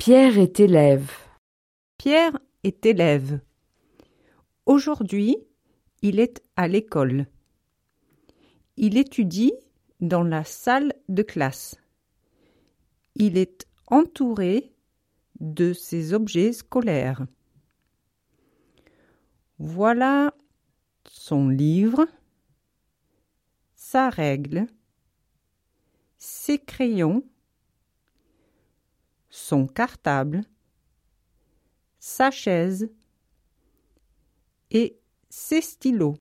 Pierre est élève. Pierre est élève. Aujourd'hui, il est à l'école. Il étudie dans la salle de classe. Il est entouré de ses objets scolaires. Voilà son livre, sa règle, ses crayons, son cartable, sa chaise et ses stylos.